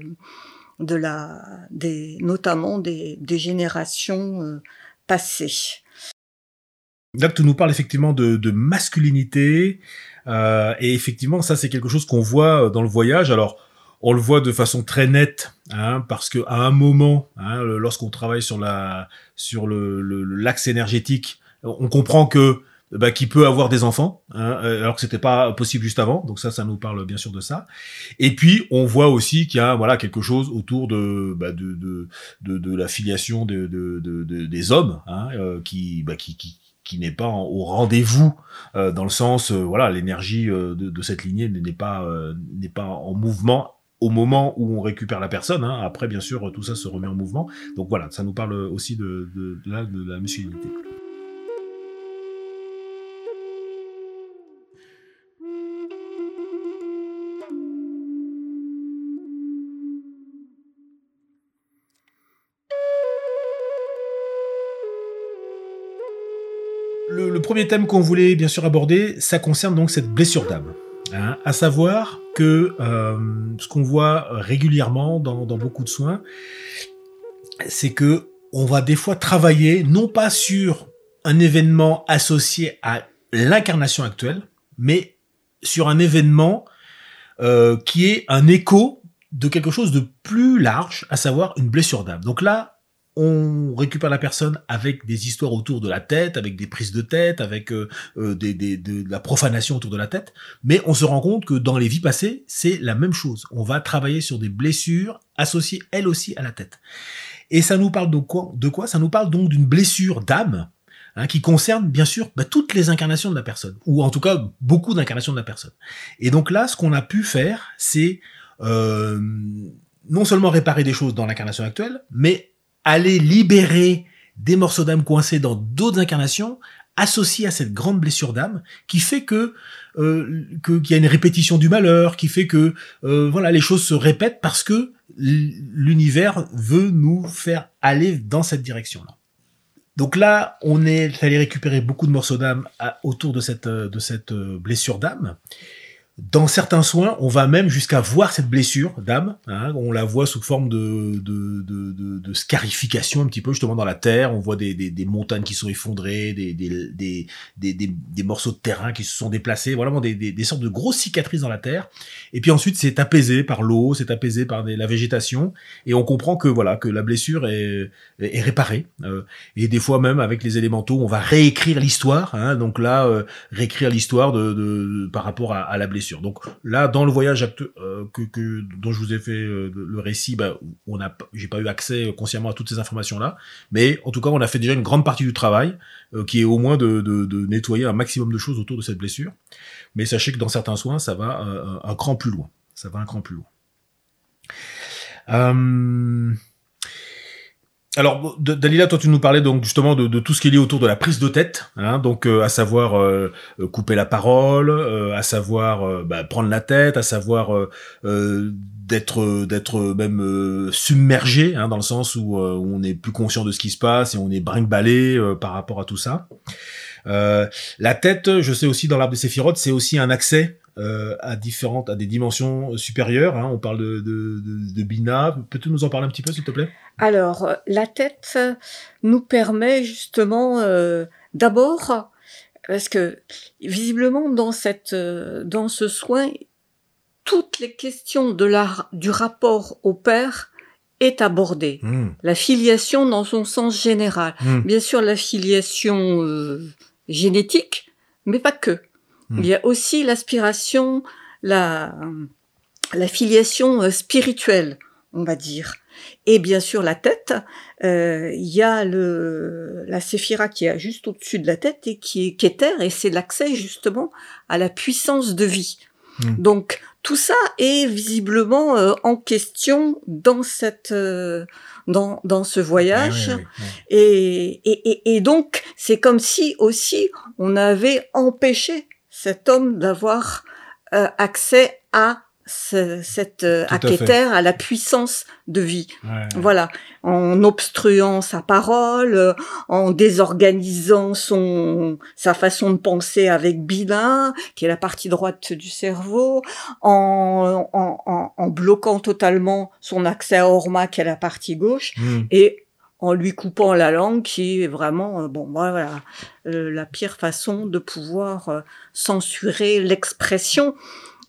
[SPEAKER 3] de la, des, notamment des, des générations euh, passées.
[SPEAKER 1] Là, tu nous parles effectivement de, masculinité, et effectivement, ça c'est quelque chose qu'on voit dans le voyage. Alors, on le voit de façon très nette, hein, parce que à un moment, hein, lorsqu'on travaille sur la sur le- l'axe énergétique, on comprend que bah, qu'il peut avoir des enfants, hein, euh, alors que c'était pas possible juste avant. Donc ça, ça nous parle bien sûr de ça. Et puis on voit aussi qu'il y a voilà quelque chose autour de bah, de, de, de de la filiation de, de, de- de- des hommes, hein, euh, qui bah, qui, qui qui n'est pas au rendez-vous euh, dans le sens euh, voilà l'énergie euh, de, cette lignée n'est pas n'est pas en mouvement au moment où on récupère la personne. hein. Après, bien sûr, tout ça se remet en mouvement. Donc voilà, ça nous parle aussi de, de, de la, de la masculinité. Le, premier thème qu'on voulait bien sûr aborder, ça concerne donc cette blessure d'âme. Hein, à savoir que euh, ce qu'on voit régulièrement dans, dans beaucoup de soins, c'est que on va des fois travailler non pas sur un événement associé à l'incarnation actuelle, mais sur un événement euh, qui est un écho de quelque chose de plus large, à savoir une blessure d'âme. Donc là, on récupère la personne avec des histoires autour de la tête, avec des prises de tête, avec euh, euh, de, la profanation autour de la tête, mais on se rend compte que dans les vies passées, c'est la même chose. On va travailler sur des blessures associées elles aussi à la tête. Et ça nous parle de quoi, de quoi? Ça nous parle donc d'une blessure d'âme hein, qui concerne bien sûr bah, toutes les incarnations de la personne, ou en tout cas beaucoup d'incarnations de la personne. Et donc là, ce qu'on a pu faire, c'est euh, non seulement réparer des choses dans l'incarnation actuelle, mais aller libérer des morceaux d'âme coincés dans d'autres incarnations associés à cette grande blessure d'âme qui fait que euh, qu'il y a une répétition du malheur, qui fait que euh, voilà les choses se répètent parce que l'univers veut nous faire aller dans cette direction-là. Donc là, on est allé récupérer beaucoup de morceaux d'âme autour de cette euh, de cette euh, blessure d'âme. Dans certains soins, on va même jusqu'à voir cette blessure d'âme. hein, on la voit sous forme de, de, de, de, scarification un petit peu justement dans la terre. On voit des, des, des montagnes qui sont effondrées, des, des, morceaux de terrain qui se sont déplacés, vraiment des, sortes de grosses cicatrices dans la terre. Et puis ensuite, c'est apaisé par l'eau, c'est apaisé par la végétation, et on comprend que voilà que la blessure est, est, réparée. Euh, et des fois même avec les élémentaux, on va réécrire l'histoire. Hein, donc là, euh, réécrire l'histoire de, par rapport à la blessure. Donc là, dans le voyage euh, que, dont je vous ai fait euh, le récit, bah, on a, j'ai pas eu accès consciemment à toutes ces informations là, mais en tout cas, on a fait déjà une grande partie du travail, euh, qui est au moins de, de, nettoyer un maximum de choses autour de cette blessure. Mais sachez que dans certains soins, ça va euh, un cran plus loin. Ça va un cran plus loin. Alors, Dalila, toi, tu nous parlais donc justement de, tout ce qui est lié autour de la prise de tête, hein, donc euh, à savoir euh, euh, couper la parole, euh, à savoir euh, bah, prendre la tête, à savoir euh, d'être d'être même submergé, hein, dans le sens où, on n'est plus conscient de ce qui se passe et on est brinque-ballé par rapport à tout ça. La tête, je sais aussi dans l'arbre de Séphiroth, c'est aussi un accès euh, à différentes, à des dimensions supérieures. Hein. On parle de, de, de, de Bina. Peux-tu nous en parler un petit peu, s'il te plaît?
[SPEAKER 3] Alors, euh, la tête nous permet justement euh, d'abord, parce que visiblement dans cette, euh, dans ce soin, toutes les questions de la, du rapport au père est abordée.
[SPEAKER 1] Mmh.
[SPEAKER 3] La filiation dans son sens général.
[SPEAKER 1] Mmh.
[SPEAKER 3] Bien sûr, la filiation euh, génétique, mais pas que.
[SPEAKER 1] Mm.
[SPEAKER 3] Il y a aussi l'aspiration, la, la filiation euh, spirituelle, on va dire. Et bien sûr, la tête, euh, il y a le, la séphira qui est juste au-dessus de la tête et qui est, qui est terre, et c'est l'accès justement à la puissance de vie.
[SPEAKER 1] Mm.
[SPEAKER 3] Donc, tout ça est visiblement euh, en question dans cette, euh, dans, dans ce voyage.
[SPEAKER 1] Ouais, ouais.
[SPEAKER 3] Et, et, et, et donc, c'est comme si aussi on avait empêché cet homme d'avoir euh, accès à ce, cette euh,
[SPEAKER 1] à
[SPEAKER 3] la puissance de vie.
[SPEAKER 1] Ouais.
[SPEAKER 3] Voilà, en obstruant sa parole, euh, en désorganisant son sa façon de penser avec Bilin, qui est la partie droite du cerveau, en, en, en, en bloquant totalement son accès à Orma, qui est la partie gauche,
[SPEAKER 1] Mm.
[SPEAKER 3] et en lui coupant la langue, qui est vraiment euh, bon voilà euh, la pire façon de pouvoir euh, censurer l'expression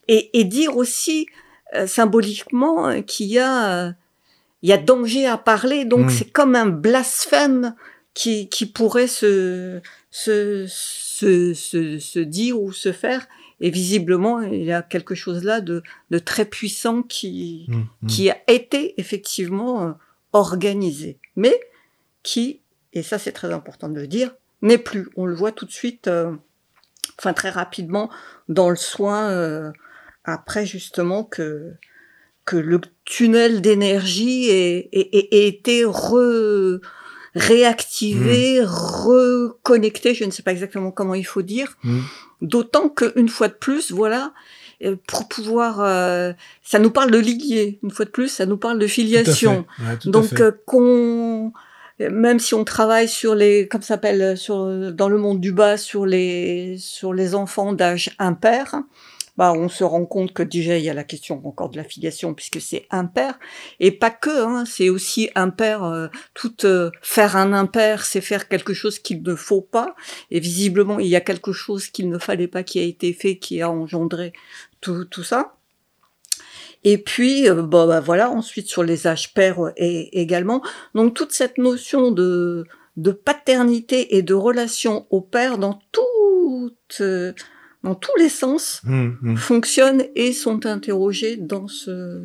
[SPEAKER 3] et, et dire aussi symboliquement qu'il y a il y a danger à parler, donc
[SPEAKER 1] Mm.
[SPEAKER 3] c'est comme un blasphème qui, qui pourrait se, se, se, se, se dire ou se faire. Et visiblement, il y a quelque chose là de, de très puissant qui,
[SPEAKER 1] Mm. Mm.
[SPEAKER 3] qui a été effectivement organisé, mais qui, et ça c'est très important de le dire, n'est plus. On le voit tout de suite, euh, enfin très rapidement, dans le soin, euh, après justement que, que le tunnel d'énergie ait, ait- ait- ait été re, réactivé, reconnecté, je ne sais pas exactement comment il faut dire,
[SPEAKER 1] Mm.
[SPEAKER 3] d'autant qu'une fois de plus, voilà, pour pouvoir, euh, ça nous parle de liguier, une fois de plus, ça nous parle de filiation.
[SPEAKER 1] Ouais,
[SPEAKER 3] Donc euh, qu'on même si on travaille sur les comme ça s'appelle sur dans le monde du bas sur les sur les enfants d'âge impair, bah on se rend compte que déjà il y a la question encore de la filiation puisque c'est impair. Et pas que hein, c'est aussi impair euh, tout euh, faire un impair c'est faire quelque chose qu'il ne faut pas. Et visiblement il y a quelque chose qu'il ne fallait pas qui a été fait qui a engendré tout tout ça. Et puis, euh, bon, bah, voilà, ensuite sur les âges euh, et, également. Donc toute cette notion de, de paternité et de relation au père dans toutes, euh, dans tous les sens
[SPEAKER 1] Mm, mm.
[SPEAKER 3] fonctionnent et sont interrogés dans ce.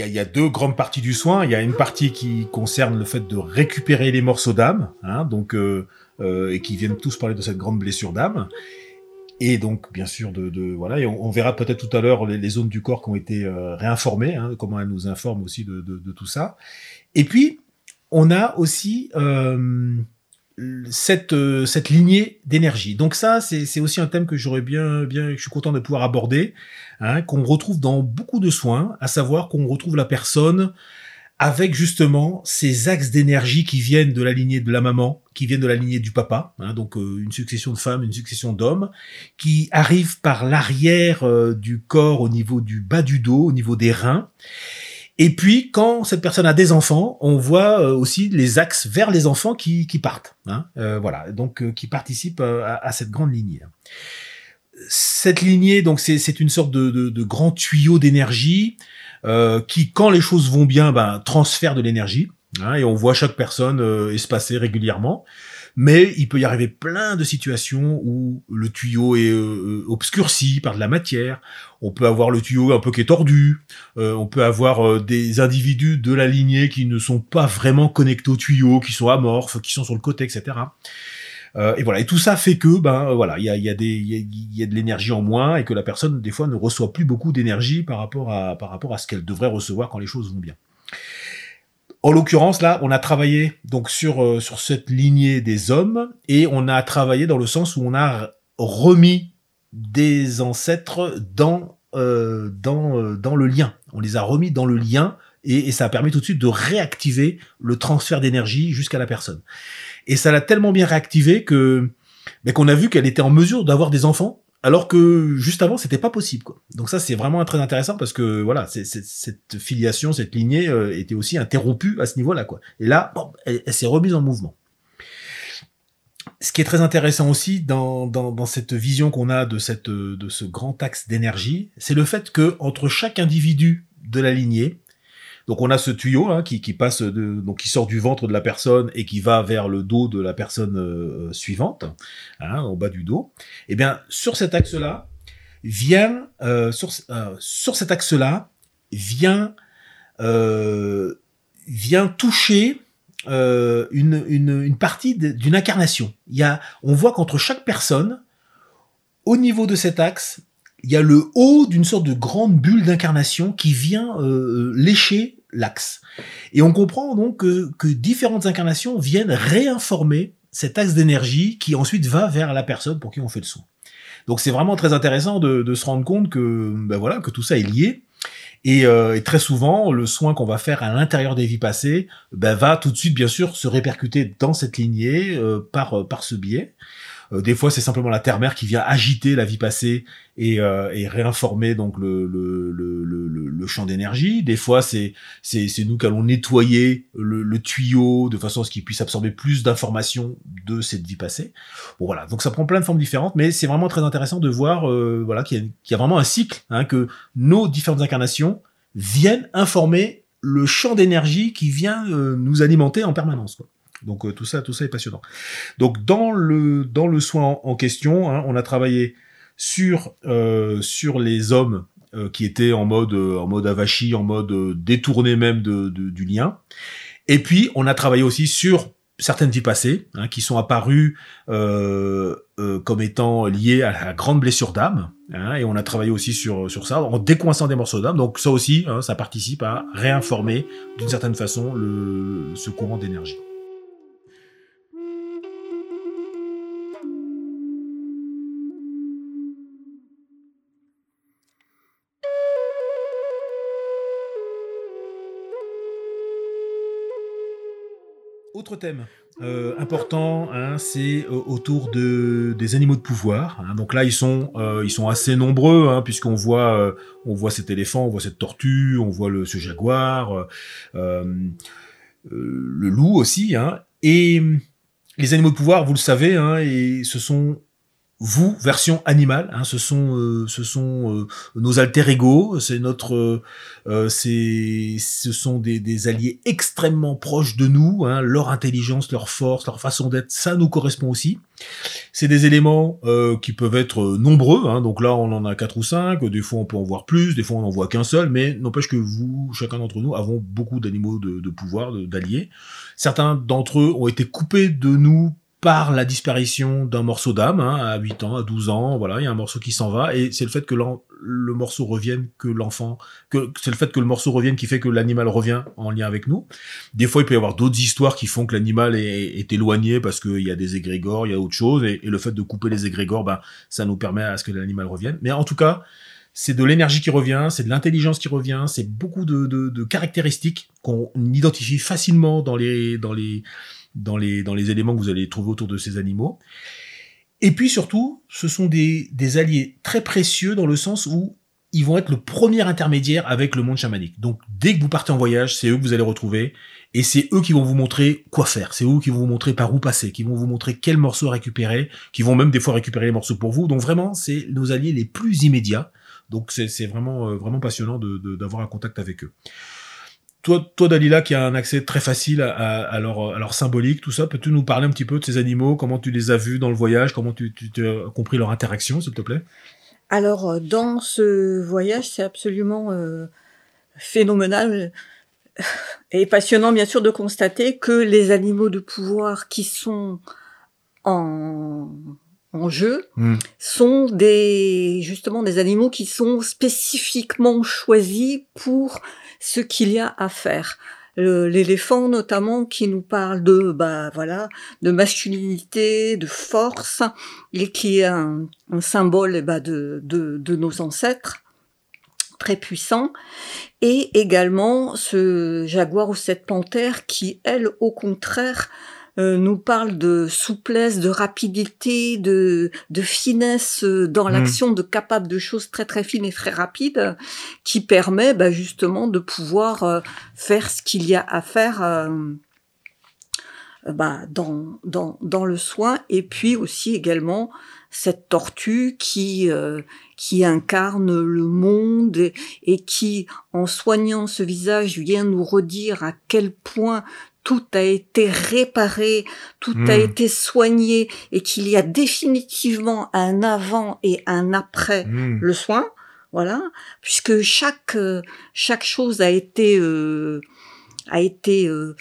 [SPEAKER 1] Y, a, y a deux grandes parties du soin. Il y a une partie qui concerne le fait de récupérer les morceaux d'âme, hein, donc euh, euh, et qui viennent tous parler de cette grande blessure d'âme. Et donc, bien sûr, de, voilà, on, verra peut-être tout à l'heure les, zones du corps qui ont été euh, réinformées, hein, comment elles nous informent aussi de, tout ça. Et puis, on a aussi cette euh, cette lignée d'énergie. Donc ça, c'est aussi un thème que j'aurais bien bien, je suis content de pouvoir aborder hein, qu'on retrouve dans beaucoup de soins, à savoir qu'on retrouve la personne avec justement ces axes d'énergie qui viennent de la lignée de la maman, qui viennent de la lignée du papa, hein, donc euh, une succession de femmes, une succession d'hommes, qui arrivent par l'arrière euh, du corps au niveau du bas du dos, au niveau des reins. Et puis, quand cette personne a des enfants, on voit euh, aussi les axes vers les enfants qui, partent. Hein, euh, voilà, donc euh, qui participent euh, à, cette grande lignée cette lignée, donc c'est une sorte de, de, de grand tuyau d'énergie euh, qui, quand les choses vont bien, ben, transfère de l'énergie. hein, et on voit chaque personne espacer régulièrement. Mais il peut y arriver plein de situations où le tuyau est euh, obscurci par de la matière. On peut avoir le tuyau un peu qui est tordu. Euh, on peut avoir euh, des individus de la lignée qui ne sont pas vraiment connectés au tuyau, qui sont amorphes, qui sont sur le côté, etc. Euh, et voilà, et tout ça fait que ben euh, voilà, il y a, y a, il y a de l'énergie en moins et que la personne des fois ne reçoit plus beaucoup d'énergie par rapport à par rapport à ce qu'elle devrait recevoir quand les choses vont bien. En l'occurrence là, on a travaillé donc sur euh, sur cette lignée des hommes et on a travaillé dans le sens où on a remis des ancêtres dans euh, dans euh, dans le lien. On les a remis dans le lien et, et ça a permis tout de suite de réactiver le transfert d'énergie jusqu'à la personne. Et ça l'a tellement bien réactivé que ben, qu'on a vu qu'elle était en mesure d'avoir des enfants, alors que juste avant c'était pas possible. Quoi. Donc ça c'est vraiment très intéressant parce que voilà, c'est- cette filiation, cette lignée euh, était aussi interrompue à ce niveau-là. Quoi. Et là, elle, elle s'est remise en mouvement. Ce qui est très intéressant aussi dans, dans, dans cette vision qu'on a de, cette, de ce grand axe d'énergie, c'est le fait que entre chaque individu de la lignée, donc on a ce tuyau hein, qui, passe donc sort du ventre de la personne et qui va vers le dos de la personne euh, suivante, hein, au bas du dos. Et bien sur cet axe-là vient euh, euh, euh, toucher euh, une, partie d'une incarnation. Il y a, on voit qu'entre chaque personne, au niveau de cet axe, il y a le haut d'une sorte de grande bulle d'incarnation qui vient euh, lécher l'axe. Et on comprend donc que, que différentes incarnations viennent réinformer cet axe d'énergie qui ensuite va vers la personne pour qui on fait le soin. Donc c'est vraiment très intéressant de, de se rendre compte que ben voilà que tout ça est lié. Et, euh, et très souvent, le soin qu'on va faire à l'intérieur des vies passées ben, va tout de suite, bien sûr, se répercuter dans cette lignée euh, par, par ce biais. Euh, des fois, c'est simplement la terre-mère qui vient agiter la vie passée et, euh, réinformer donc le, champ d'énergie. Des fois, c'est nous qui allons nettoyer le, tuyau de façon à ce qu'il puisse absorber plus d'informations de cette vie passée. Bon voilà, donc ça prend plein de formes différentes, mais c'est vraiment très intéressant de voir euh, voilà qu'il y, a- vraiment un cycle, hein, que nos différentes incarnations viennent informer le champ d'énergie qui vient nous alimenter en permanence. Donc euh, tout ça, tout ça est passionnant. Donc dans le dans le soin en, question, hein, on a travaillé sur euh, sur les hommes euh, qui étaient en mode en mode avachi, en mode détourné même du lien. Et puis on a travaillé aussi sur certaines vies passées hein, qui sont apparues comme étant liées à la grande blessure d'âme. hein, et on a travaillé aussi sur sur ça en décoinçant des morceaux d'âme. Donc ça aussi, ça participe à réinformer d'une certaine façon le ce courant d'énergie. Autre thème euh, important, hein, c'est euh, autour de des animaux de pouvoir. hein. Donc là, ils sont euh, ils sont assez nombreux, hein, puisqu'on voit on voit cet éléphant, on voit cette tortue, on voit le ce jaguar, le loup aussi. Et les animaux de pouvoir, vous le savez, et ce sont vous, version animale, hein, ce sont, euh, ce sont euh, nos alter ego, c'est notre, euh, euh, c'est, ce sont des, des alliés extrêmement proches de nous, hein, leur intelligence, leur force, leur façon d'être, ça nous correspond aussi. C'est des éléments euh, qui peuvent être euh, nombreux, hein, donc là on en a quatre ou cinq, des fois on peut en voir plus, des fois on en voit qu'un seul, mais n'empêche que vous, chacun d'entre nous, avons beaucoup d'animaux de, de pouvoir, d'alliés. Certains d'entre eux ont été coupés de nous par la disparition d'un morceau d'âme, hein, à 8 ans, à 12 ans, voilà, il y a un morceau qui s'en va, et c'est le fait que le morceau revienne, que l'enfant, que c'est le fait que le morceau revienne qui fait que l'animal revient en lien avec nous. Des fois, il peut y avoir d'autres histoires qui font que l'animal est, est éloigné parce qu'il y a des égrégores, il y a autre chose, et, et le fait de couper les égrégores, ben, ça nous permet à ce que l'animal revienne. Mais en tout cas, c'est de l'énergie qui revient, c'est de l'intelligence qui revient, c'est beaucoup de, de, de caractéristiques qu'on identifie facilement dans les, dans les, dans les, éléments que vous allez trouver autour de ces animaux. Et puis surtout, ce sont des, alliés très précieux dans le sens où ils vont être le premier intermédiaire avec le monde chamanique. Donc dès que vous partez en voyage, c'est eux que vous allez retrouver et c'est eux qui vont vous montrer quoi faire. C'est eux qui vont vous montrer par où passer, qui vont vous montrer quels morceaux récupérer, qui vont même des fois récupérer les morceaux pour vous. Donc vraiment, c'est nos alliés les plus immédiats. Donc c'est vraiment euh, vraiment passionnant d'avoir un contact avec eux. Toi, toi Dalila, qui a un accès très facile à, leur, symbolique, tout ça, peux-tu nous parler un petit peu de ces animaux? Comment tu les as vus dans le voyage? Comment tu as compris leur interaction, s'il te plaît?
[SPEAKER 3] Alors, euh, dans ce voyage, c'est absolument euh, phénoménal et passionnant, bien sûr, de constater que les animaux de pouvoir qui sont en, en jeu sont des, justement, des animaux qui sont spécifiquement choisis pour ce qu'il y a à faire. L'éléphant notamment qui nous parle de bah voilà de masculinité, de force et qui est un, un symbole eh ben, de, de, de nos ancêtres très puissant et également ce jaguar ou cette panthère qui elle au contraire euh, nous parle de souplesse, de rapidité, de, de finesse euh, dans
[SPEAKER 1] Mm.
[SPEAKER 3] l'action, de capable de choses très très fines et très rapides, qui permet bah, justement de pouvoir euh, faire ce qu'il y a à faire euh, bah, dans, dans, dans le soin, et puis aussi également cette tortue qui, euh, qui incarne le monde et, et qui, en soignant ce visage, vient nous redire à quel point tout a été réparé, tout a
[SPEAKER 1] Mm.
[SPEAKER 3] été soigné et qu'il y a définitivement un avant et un après
[SPEAKER 1] Mmh.
[SPEAKER 3] le soin, voilà, puisque chaque euh, chaque chose a été euh, a été euh,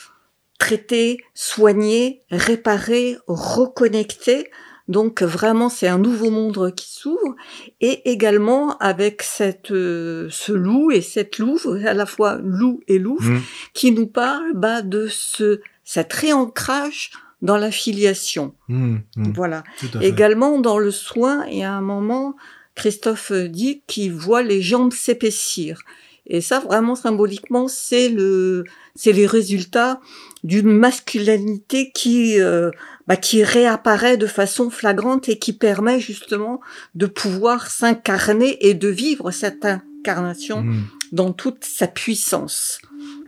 [SPEAKER 3] traiter, soigner, réparer, reconnecter. Donc vraiment, c'est un nouveau monde qui s'ouvre. Et également avec cette, euh, ce loup et cette louve, à la fois loup et louve,
[SPEAKER 1] Mm.
[SPEAKER 3] qui nous parle bah, de ce, cet réancrage dans la filiation.
[SPEAKER 1] Mm, mm,
[SPEAKER 3] Voilà.
[SPEAKER 1] à.
[SPEAKER 3] Également dans le soin, il y a un moment, Christophe dit qu'il voit les jambes s'épaissir. Et ça, vraiment symboliquement, c'est le, c'est les résultats d'une masculinité qui, euh, bah, qui réapparaît de façon flagrante et qui permet justement de pouvoir s'incarner et de vivre cette incarnation
[SPEAKER 1] Mm.
[SPEAKER 3] dans toute sa puissance.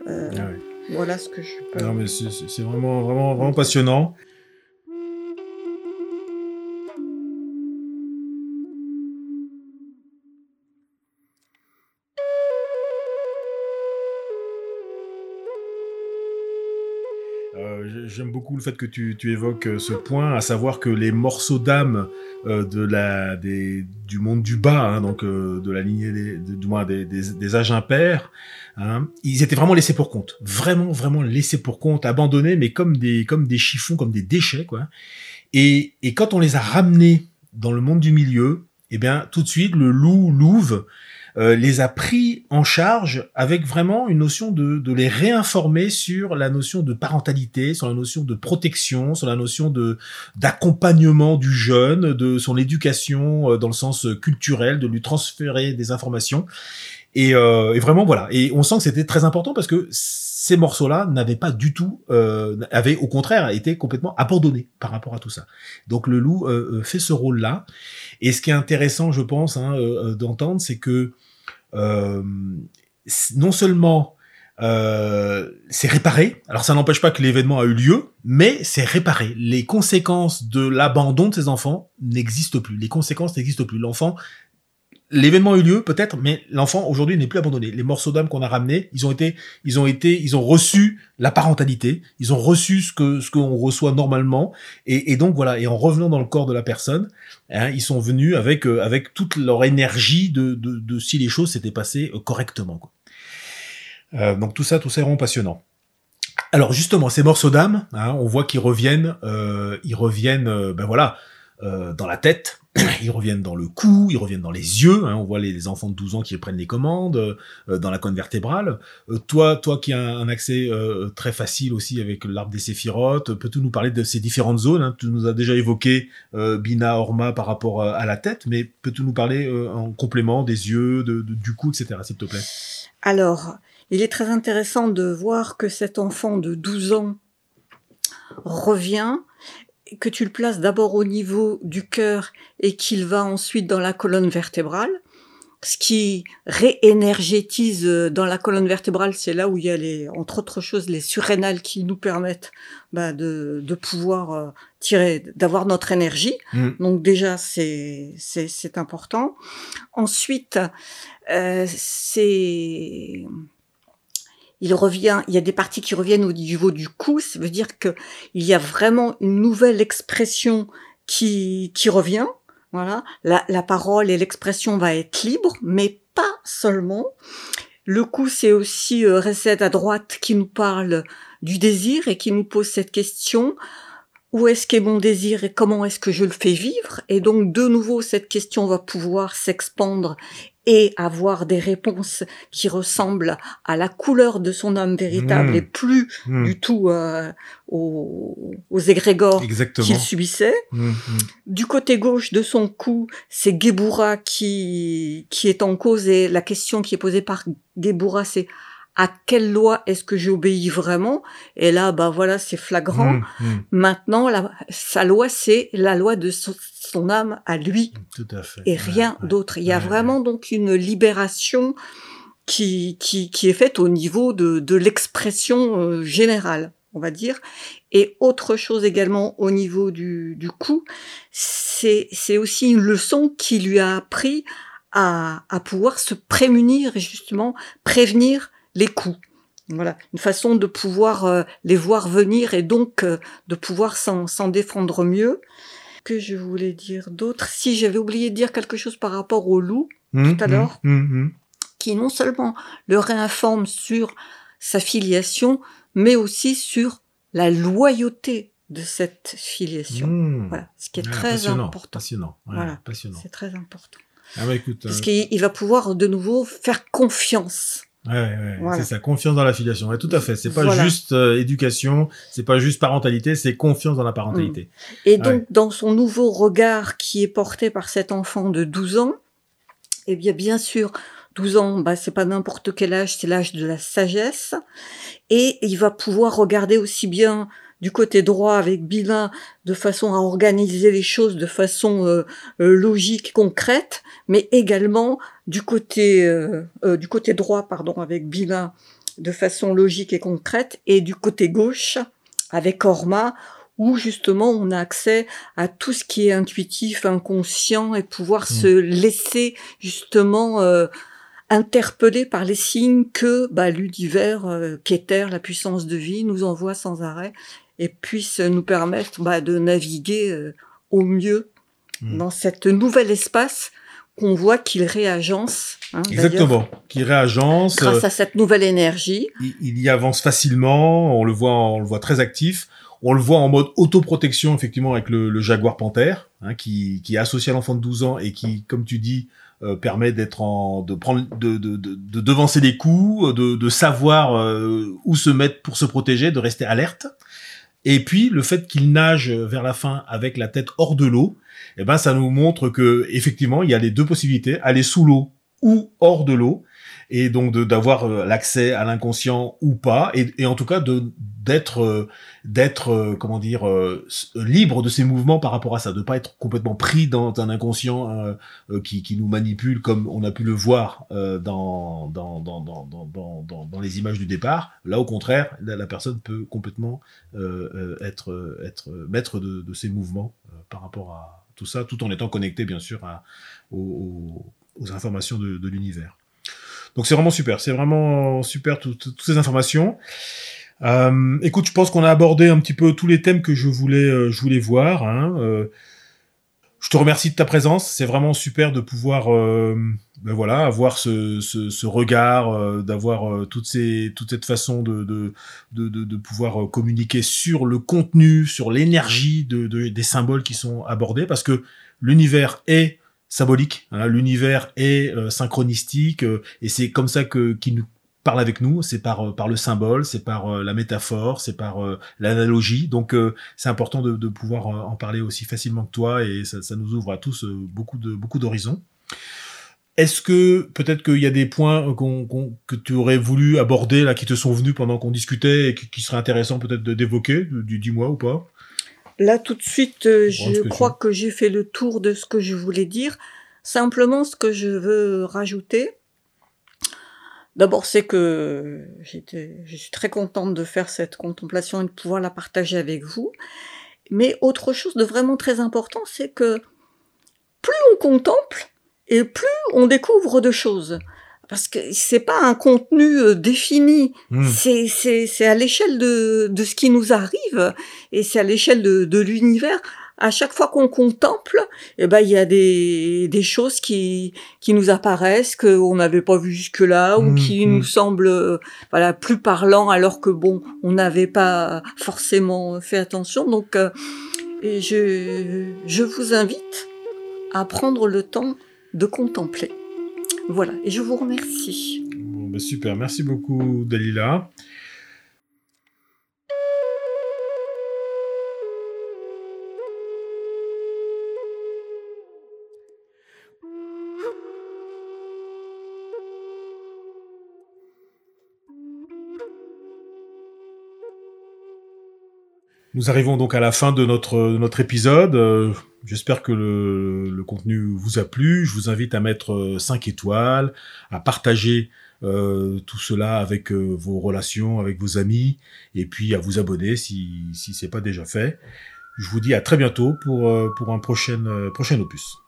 [SPEAKER 3] Euh,
[SPEAKER 1] Ah.
[SPEAKER 3] Voilà ce que je peux.
[SPEAKER 1] Non, mais c'est vraiment, vraiment, vraiment passionnant. J'aime beaucoup le fait que tu, évoques euh, ce point, à savoir que les morceaux d'âme euh, de la, du monde du bas, hein, donc euh, de la lignée des, de- du moins des âges impairs, hein, ils étaient vraiment laissés pour compte, vraiment, vraiment laissés pour compte, abandonnés, mais comme des, comme des chiffons, comme des déchets, quoi. Et, et quand on les a ramenés dans le monde du milieu, eh bien, tout de suite, le loup, louve, euh, les a pris en charge avec vraiment une notion de, de les réinformer sur la notion de parentalité, sur la notion de protection, sur la notion de d'accompagnement du jeune, de son éducation euh, dans le sens culturel, de lui transférer des informations. Et, euh, et vraiment voilà. Et on sent que c'était très important parce que ces morceaux-là n'avaient pas du tout, euh, avaient au contraire été complètement abandonnés par rapport à tout ça. Donc le loup euh, euh, fait ce rôle-là. Et ce qui est intéressant, je pense, hein, euh, euh, d'entendre, c'est que non seulement c'est réparé, alors ça n'empêche pas que l'événement a eu lieu, mais c'est réparé. Les conséquences de l'abandon de ces enfants n'existent plus. Les conséquences n'existent plus. L'enfant L'événement a eu lieu, peut-être, mais l'enfant aujourd'hui n'est plus abandonné. Les morceaux d'âme qu'on a ramenés, ils ont été, ils ont été, ils ont reçu la parentalité, ils ont reçu ce que ce qu'on reçoit normalement, et, et donc voilà. Et en revenant dans le corps de la personne, hein, ils sont venus avec euh, avec toute leur énergie de, de, de si les choses s'étaient passées euh, correctement. Quoi. Euh, donc tout ça, tout ça est vraiment passionnant. Alors justement, ces morceaux d'âme, hein, on voit qu'ils reviennent, euh, ils reviennent, euh, ben voilà, euh, dans la tête, ils reviennent dans le cou, ils reviennent dans les yeux. Hein, on voit les, enfants de 12 ans qui prennent les commandes, euh, dans la colonne vertébrale. Euh, toi, toi qui as un accès euh, très facile aussi avec l'arbre des séphirotes, peux-tu nous parler de ces différentes zones hein? Tu nous as déjà évoqué euh, Bina, Orma par rapport à, à la tête, mais peux-tu nous parler euh, en complément des yeux, de, de- du cou, etc. S'il te plaît?
[SPEAKER 3] Alors, il est très intéressant de voir que cet enfant de 12 ans revient, que tu le places d'abord au niveau du cœur et qu'il va ensuite dans la colonne vertébrale. Ce qui réénergétise euh, dans la colonne vertébrale, c'est là où il y a les, entre autres choses, les surrénales qui nous permettent bah, de, de pouvoir euh, tirer, d'avoir notre énergie.
[SPEAKER 1] Mm.
[SPEAKER 3] Donc déjà, c'est c'est c'est important. Ensuite, euh, c'est il revient, il y a des parties qui reviennent au niveau du cou, ça veut dire que il y a vraiment une nouvelle expression qui, qui revient. Voilà, la, parole et l'expression va être libre, mais pas seulement. Le cou, c'est aussi euh, Reset à droite qui nous parle du désir et qui nous pose cette question où est-ce qu'est mon désir et comment est-ce que je le fais vivre? Et donc, de nouveau, cette question va pouvoir s'expandre et avoir des réponses qui ressemblent à la couleur de son âme véritable
[SPEAKER 1] Mmh.
[SPEAKER 3] et plus
[SPEAKER 1] Mm.
[SPEAKER 3] du tout euh, aux, aux égrégores qu'il subissait.
[SPEAKER 1] Mm, mm.
[SPEAKER 3] Du côté gauche de son cou, c'est Gebura qui, qui est en cause et la question qui est posée par Gebura, c'est à quelle loi est-ce que j'obéis vraiment? Et là, bah voilà, c'est flagrant. Maintenant, la, sa loi, c'est la loi de son, âme à lui
[SPEAKER 1] Tout à fait.
[SPEAKER 3] et rien
[SPEAKER 1] ouais.
[SPEAKER 3] d'autre. Il y a
[SPEAKER 1] Ouais,
[SPEAKER 3] vraiment donc une libération qui, qui, qui est faite au niveau de, de l'expression euh, générale, on va dire. Et autre chose également au niveau du, du coup, c'est aussi une leçon qui lui a appris à, à pouvoir se prémunir et justement prévenir les coups. Voilà, une façon de pouvoir euh, les voir venir et donc euh, de pouvoir s'en défendre mieux. Que je voulais dire d'autre Si j'avais oublié de dire quelque chose par rapport au loup,
[SPEAKER 1] Mm,
[SPEAKER 3] tout à
[SPEAKER 1] mm,
[SPEAKER 3] l'heure.
[SPEAKER 1] mm.
[SPEAKER 3] qui non seulement le réinforme sur sa filiation, mais aussi sur la loyauté de cette filiation.
[SPEAKER 1] Mmh.
[SPEAKER 3] Voilà, ce qui est
[SPEAKER 1] Ouais,
[SPEAKER 3] très
[SPEAKER 1] passionnant,
[SPEAKER 3] important.
[SPEAKER 1] Passionnant. ouais,
[SPEAKER 3] Voilà.
[SPEAKER 1] passionnant.
[SPEAKER 3] C'est très important.
[SPEAKER 1] Ah bah écoute,
[SPEAKER 3] Parce
[SPEAKER 1] euh,
[SPEAKER 3] qu'il il va pouvoir de nouveau faire confiance.
[SPEAKER 1] Ouais, ouais,
[SPEAKER 3] Voilà.
[SPEAKER 1] c'est ça, confiance dans la filiation. Ouais, tout à fait. C'est pas
[SPEAKER 3] Voilà.
[SPEAKER 1] juste euh, éducation, c'est pas juste parentalité, c'est confiance dans la parentalité.
[SPEAKER 3] Et donc,
[SPEAKER 1] Ouais.
[SPEAKER 3] dans son nouveau regard qui est porté par cet enfant de 12 ans, eh bien, bien sûr, 12 ans, bah, c'est pas n'importe quel âge, c'est l'âge de la sagesse. Et il va pouvoir regarder aussi bien du côté droit avec Bilin de façon à organiser les choses de façon euh, euh, logique, concrète, mais également du côté euh, euh, du côté droit, pardon, avec Bilin de façon logique et concrète, et du côté gauche avec Orma où justement on a accès à tout ce qui est intuitif, inconscient et pouvoir
[SPEAKER 1] Mm.
[SPEAKER 3] se laisser justement euh, interpeller par les signes que bah, l'univers, euh, qu'Ether, la puissance de vie, nous envoie sans arrêt et puisse nous permettre bah, de naviguer euh, au mieux
[SPEAKER 1] Mm.
[SPEAKER 3] dans cet nouvel espace qu'on voit qu'il réagence. hein,
[SPEAKER 1] Exactement. Qui réagence. euh,
[SPEAKER 3] Grâce à cette nouvelle énergie.
[SPEAKER 1] il, il y avance facilement, on le voit, on le voit très actif. On le voit en mode autoprotection, effectivement, avec le, le jaguar panthère, hein, qui, qui est associé à l'enfant de 12 ans et qui, comme tu dis, euh, permet d'être en, de prendre, de, de, de, de devancer les coups, de, de savoir euh, où se mettre pour se protéger, de rester alerte. Et puis le fait qu'il nage vers la fin avec la tête hors de l'eau, eh ben ça nous montre que effectivement il y a les deux possibilités aller sous l'eau ou hors de l'eau et donc d'avoir euh, l'accès à l'inconscient ou pas et, et en tout cas de d'être euh, d'être euh, comment dire euh, libre de ses mouvements par rapport à ça, de pas être complètement pris dans un inconscient qui, qui nous manipule comme on a pu le voir dans, dans, dans, dans, dans, dans, les images du départ. Là, au contraire, la, personne peut complètement être être maître de, de ses mouvements par rapport à tout ça, tout en étant connecté bien sûr à, aux, aux informations de, de l'univers. Donc c'est vraiment super, c'est vraiment super tout, toutes ces informations. Euh, écoute, je pense qu'on a abordé un petit peu tous les thèmes que je voulais, euh, voir. Hein. Euh, je te remercie de ta présence. C'est vraiment super de pouvoir, ben voilà, avoir ce, regard, d'avoir toutes ces, toute cette façon de, de, pouvoir communiquer sur le contenu, sur l'énergie de, de, des symboles qui sont abordés, parce que l'univers est symbolique, hein, l'univers est synchronistique, et c'est comme ça que qu'il nous parle avec nous, c'est par euh, par le symbole, c'est par euh, la métaphore, c'est par euh, l'analogie. Donc c'est important de, de pouvoir en parler aussi facilement que toi, et ça, ça nous ouvre à tous beaucoup de beaucoup d'horizons. Est-ce que peut-être qu'il y a des points que tu aurais voulu aborder là qui te sont venus pendant qu'on discutait et qui, qui seraient intéressants peut-être d'évoquer, du dis-moi ou pas?
[SPEAKER 3] Là, tout de suite, euh, je crois que j'ai fait le tour de ce que je voulais dire. Simplement, ce que je veux rajouter, d'abord, c'est que j'étais, je suis très contente de faire cette contemplation et de pouvoir la partager avec vous. Mais autre chose de vraiment très important, c'est que plus on contemple et plus on découvre de choses. Parce que c'est pas un contenu euh, défini,
[SPEAKER 1] Hmm.
[SPEAKER 3] c'est, c'est, c'est à l'échelle de, de ce qui nous arrive et c'est à l'échelle de, de l'univers. À chaque fois qu'on contemple, eh ben, il y a des, des choses qui, qui nous apparaissent, qu'on n'avait pas vu jusque-là, ou
[SPEAKER 1] Mm,
[SPEAKER 3] qui nous semblent, euh, voilà, plus parlants, alors que bon, on n'avait pas forcément fait attention. Donc, euh, et je, je vous invite à prendre le temps de contempler. Voilà. Et je vous remercie.
[SPEAKER 1] Bon, bah, super, merci beaucoup Dalila. Nous arrivons donc à la fin de notre, notre épisode. Euh, J'espère que le, contenu vous a plu. Je vous invite à mettre 5 étoiles, à partager euh, tout cela avec euh, vos relations, avec vos amis, et puis à vous abonner si, si c'est pas déjà fait. Je vous dis à très bientôt pour, euh, pour un prochain, euh, prochain opus.